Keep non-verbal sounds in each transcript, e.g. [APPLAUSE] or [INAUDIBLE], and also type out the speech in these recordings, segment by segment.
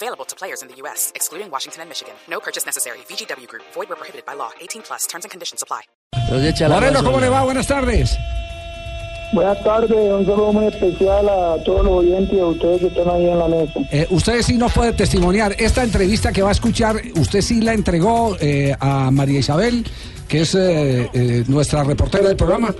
Available to players in the U.S., excluding Washington and Michigan. No purchase necessary. VGW Group. Void where prohibited by law. 18 plus. Terms and conditions apply. Moreno, ¿cómo le va? Buenas tardes. Buenas tardes, un saludo muy especial a todos los oyentes y a ustedes que están ahí en la mesa. Eh, usted sí nos puede testimoniar. Esta entrevista que va a escuchar, usted sí la entregó eh, a María Isabel, que es eh, eh, nuestra reportera del programa.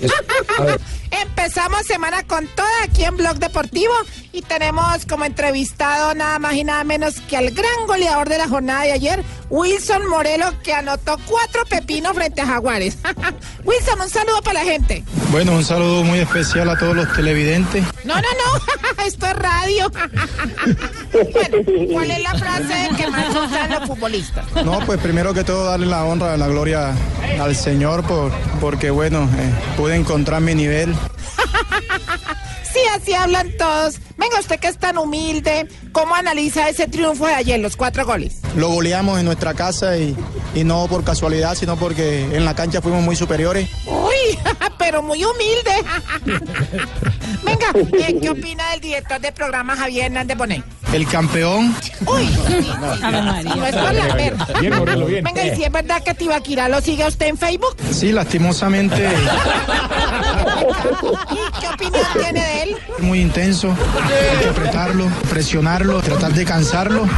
Es- a ver. [LAUGHS] Empezamos semana con toda aquí en Blog Deportivo y tenemos como entrevistado nada más y nada menos que al gran goleador de la jornada de ayer, Wilson Morelo, que anotó cuatro pepinos frente a Jaguares. [LAUGHS] Wilson, un saludo para la gente. Bueno, un saludo muy especial a todos los televidentes. No, no, no, [LAUGHS] esto es radio. [LAUGHS] bueno, ¿cuál es la frase que más usan los futbolistas? No, pues primero que todo darle la honra, la gloria al Señor por, porque bueno, eh, pude encontrar mi nivel. Sí, así hablan todos. Venga, usted que es tan humilde, ¿cómo analiza ese triunfo de ayer, los cuatro goles? Lo goleamos en nuestra casa y, y no por casualidad, sino porque en la cancha fuimos muy superiores. Uy, [LAUGHS] pero muy humilde. [LAUGHS] Venga, ¿qué, qué opina del director de programa Javier Hernández Bonet? El campeón, Uy, [LAUGHS] no es por la ver. Venga, y si es verdad que Tibaquira lo sigue a usted en Facebook, sí, lastimosamente ¿y qué opinión tiene de él? muy intenso. Hay que apretarlo, presionarlo, tratar de cansarlo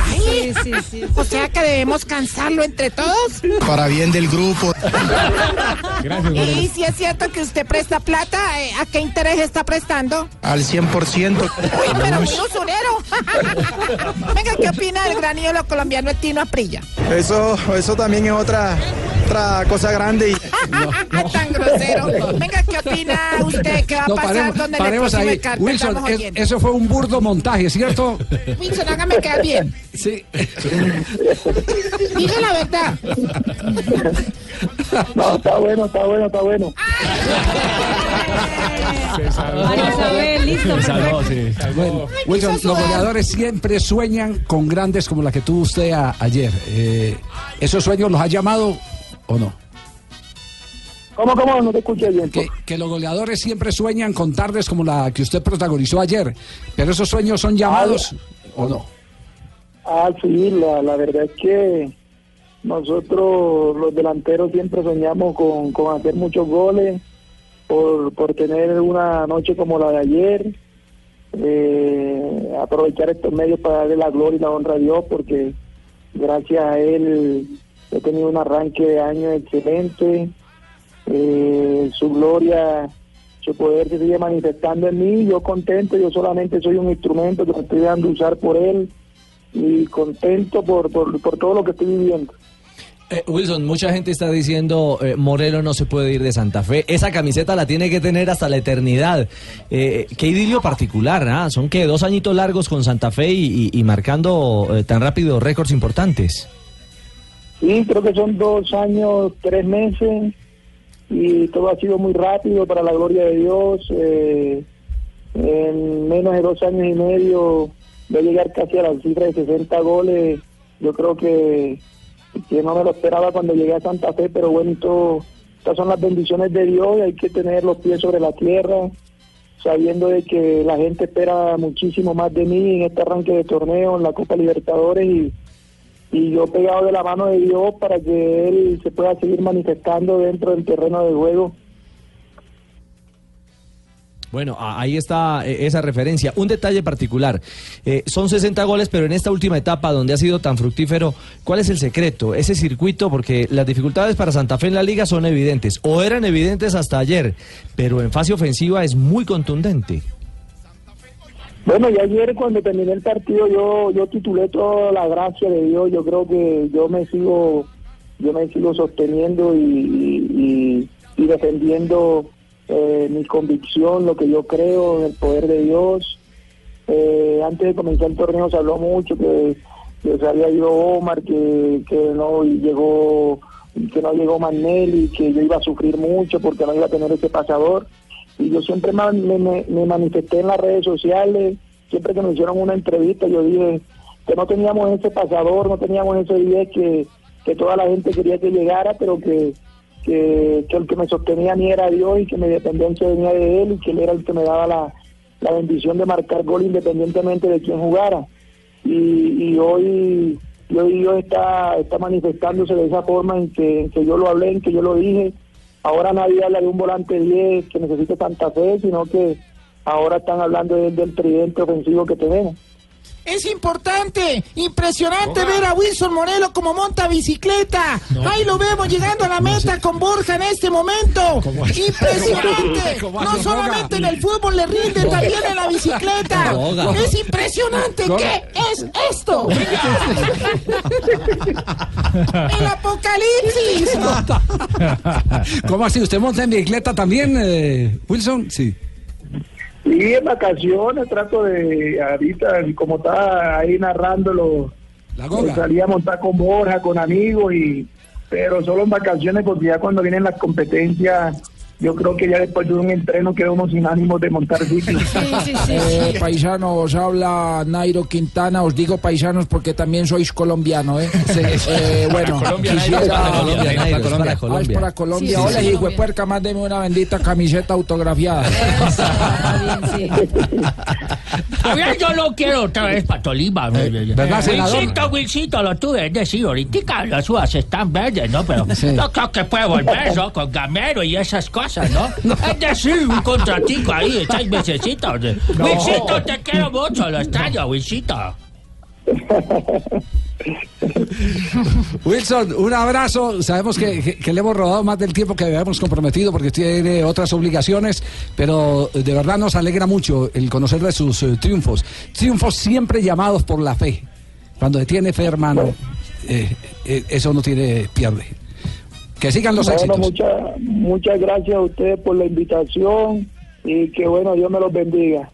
O sea que debemos cansarlo entre todos. para bien del grupo. Y si es cierto que usted presta plata, eh, ¿a qué interés está prestando? Al 100%. Uy, pero muy usurero. [LAUGHS] Venga, ¿qué opina del gran ídolo colombiano Tino Aprilla? Eso, eso también es otra, otra cosa grande. Y, [LAUGHS] [LAUGHS] Tan grosero. Venga, ¿qué opina usted que va a No, pasar paremos, donde le paremos ahí. Wilson, es- eso fue un burdo montaje, ¿cierto? [LAUGHS] Wilson, hágame quedar bien. Sí. Diga la verdad. No, está bueno, está bueno, está bueno. María Isabel, listo. Bueno, Wilson, los goleadores siempre sueñan con grandes como la que tuvo usted a- ayer. Eh, ¿Esos sueños los ha llamado o no? ¿Cómo, cómo? No te escuché bien. Que, que los goleadores siempre sueñan con tardes como la que usted protagonizó ayer. Pero esos sueños son llamados o no. Ah, sí, la, la verdad es que nosotros los delanteros siempre soñamos con, con hacer muchos goles, por, por tener una noche como la de ayer, eh, aprovechar estos medios para darle la gloria y la honra a Dios, porque gracias a Él he tenido un arranque de año excelente, eh, su gloria, su poder se sigue manifestando en mí, yo contento, yo solamente soy un instrumento que me estoy dando usar por Él y contento por, por, por todo lo que estoy viviendo. Eh, Wilson, mucha gente está diciendo eh, no se puede ir de Santa Fe. Esa camiseta la tiene que tener hasta la eternidad. Eh, qué idilio particular, ¿ah? Son que dos añitos largos con Santa Fe y, y- y marcando eh, tan rápido récords importantes. Sí, creo que son dos años, tres meses y todo ha sido muy rápido para la gloria de Dios. eh, en menos de dos años y medio de llegar casi a la cifra de 60 goles. Yo creo que, no me lo esperaba cuando llegué a Santa Fe, pero bueno, estas son las bendiciones de Dios y hay que tener los pies sobre la tierra, sabiendo de que la gente espera muchísimo más de mí en este arranque de torneo, en la Copa Libertadores y y yo pegado de la mano de Dios para que Él se pueda seguir manifestando dentro del terreno de juego. Bueno, ahí está eh, esa referencia. Un detalle particular. Eh, son 60 goles, pero en esta última etapa donde ha sido tan fructífero, ¿cuál es el secreto? Ese circuito, porque las dificultades para Santa Fe en la liga son evidentes, o eran evidentes hasta ayer, pero en fase ofensiva es muy contundente. Bueno, y ayer cuando terminé el partido yo yo titulé toda la gracia de Dios. Yo creo que yo me sigo yo me sigo sosteniendo y, y- defendiendo eh, mi convicción, lo que yo creo en el poder de Dios. Eh, antes de comenzar el torneo se habló mucho que, se había ido Omar, que, que no llegó que no llegó Manelli, que yo iba a sufrir mucho porque no iba a tener ese pasador. Y yo siempre me, me- me manifesté en las redes sociales, siempre que me hicieron una entrevista, yo dije que no teníamos ese pasador, no teníamos ese 10 que, que toda la gente quería que llegara, pero que, que, el que me sostenía mí era Dios y que mi dependencia venía de Él y que Él era el que me daba la, la bendición de marcar gol independientemente de quién jugara. Y, y hoy, hoy Dios está, está manifestándose de esa forma en que, en que yo lo hablé, en que yo lo dije. Ahora nadie habla de un volante 10 que necesite tanta fe, sino que ahora están hablando de- del tridente ofensivo que tenemos. Es importante, impresionante ver a Wilson Morelo como monta bicicleta. Ahí lo vemos llegando a la meta con Borja en este momento. Impresionante. ¿Cómo No solamente en el fútbol le rinde, también en la bicicleta. Es impresionante. [LAUGHS] ¿Qué es esto? El apocalipsis. [LAUGHS] ¿Cómo así? ¿Usted monta en bicicleta también, eh, Wilson? Sí. Y en vacaciones trato de, ahorita, como está ahí narrándolo, La salía a montar con Borja, con amigos, y pero solo en vacaciones, porque ya cuando vienen las competencias, yo creo que ya después de un entreno queda uno sin ánimo de montar ciclo. Eh, paisanos, habla Nairo Quintana. Os digo paisanos porque también sois colombiano, ¿eh? Eh, [LAUGHS] bueno, quisiera... Es para Colombia, Nairo, es para Ah, es Colombia. para Colombia. Sí, sí, Hola, sí, hijo de Colombia. puerca, mándeme una bendita camiseta autografiada. A ver, yo lo quiero otra vez para Tolima. ¿verdad, senador? Wilsito, Wilsito, lo tuve, es decir, ahorita las uvas están verdes, ¿no? Pero yo creo que puede volver, ¿no? Con Gamero y esas cosas, ¿no? [LAUGHS] Es decir, un contratico ahí de seis mesecitos. Wilsito, te quiero mucho, lo extraño, Wilsito. [LAUGHS] Wilson, un abrazo. Sabemos que, que- que le hemos robado más del tiempo que habíamos comprometido porque tiene otras obligaciones, pero eh, de verdad nos alegra mucho el conocer de sus eh, triunfos. Triunfos siempre llamados por la fe. Cuando se tiene fe, hermano, eh, eh, eso no tiene pierde. Que sigan los Bueno, éxitos. muchas muchas gracias a ustedes por la invitación y que bueno, Dios me los bendiga.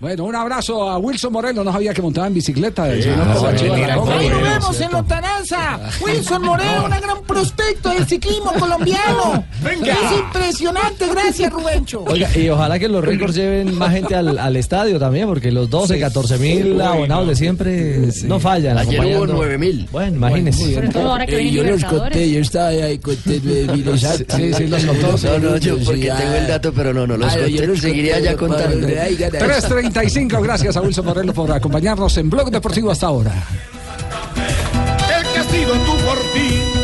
Bueno, un abrazo a Wilson Moreno. No sabía que montaba en bicicleta. el señor Covachiva de la Copa. Ahí lo vemos en lontananza. Wilson Moreno, un gran prospecto del ciclismo colombiano. Es impresionante. Gracias, Rubencho. Oiga, y ojalá que los récords lleven más gente al, al estadio también, porque los 12, 14 mil abonados de siempre no fallan. Ayer hubo acompañando. 9 mil. Bueno, imagínese. Sobre todo ahora que Eh, yo los conté, yo estaba ahí conté, mire, exacto. Sí, sí, los contó. No, no, yo Sí, porque ah. tengo el dato, pero no, no los Ah, yo conté. los Seguiría ya contando. de ahí gana. 3.35, gracias a Wilson Moreno por acompañarnos en Blog Deportivo hasta ahora. El sido tu por ti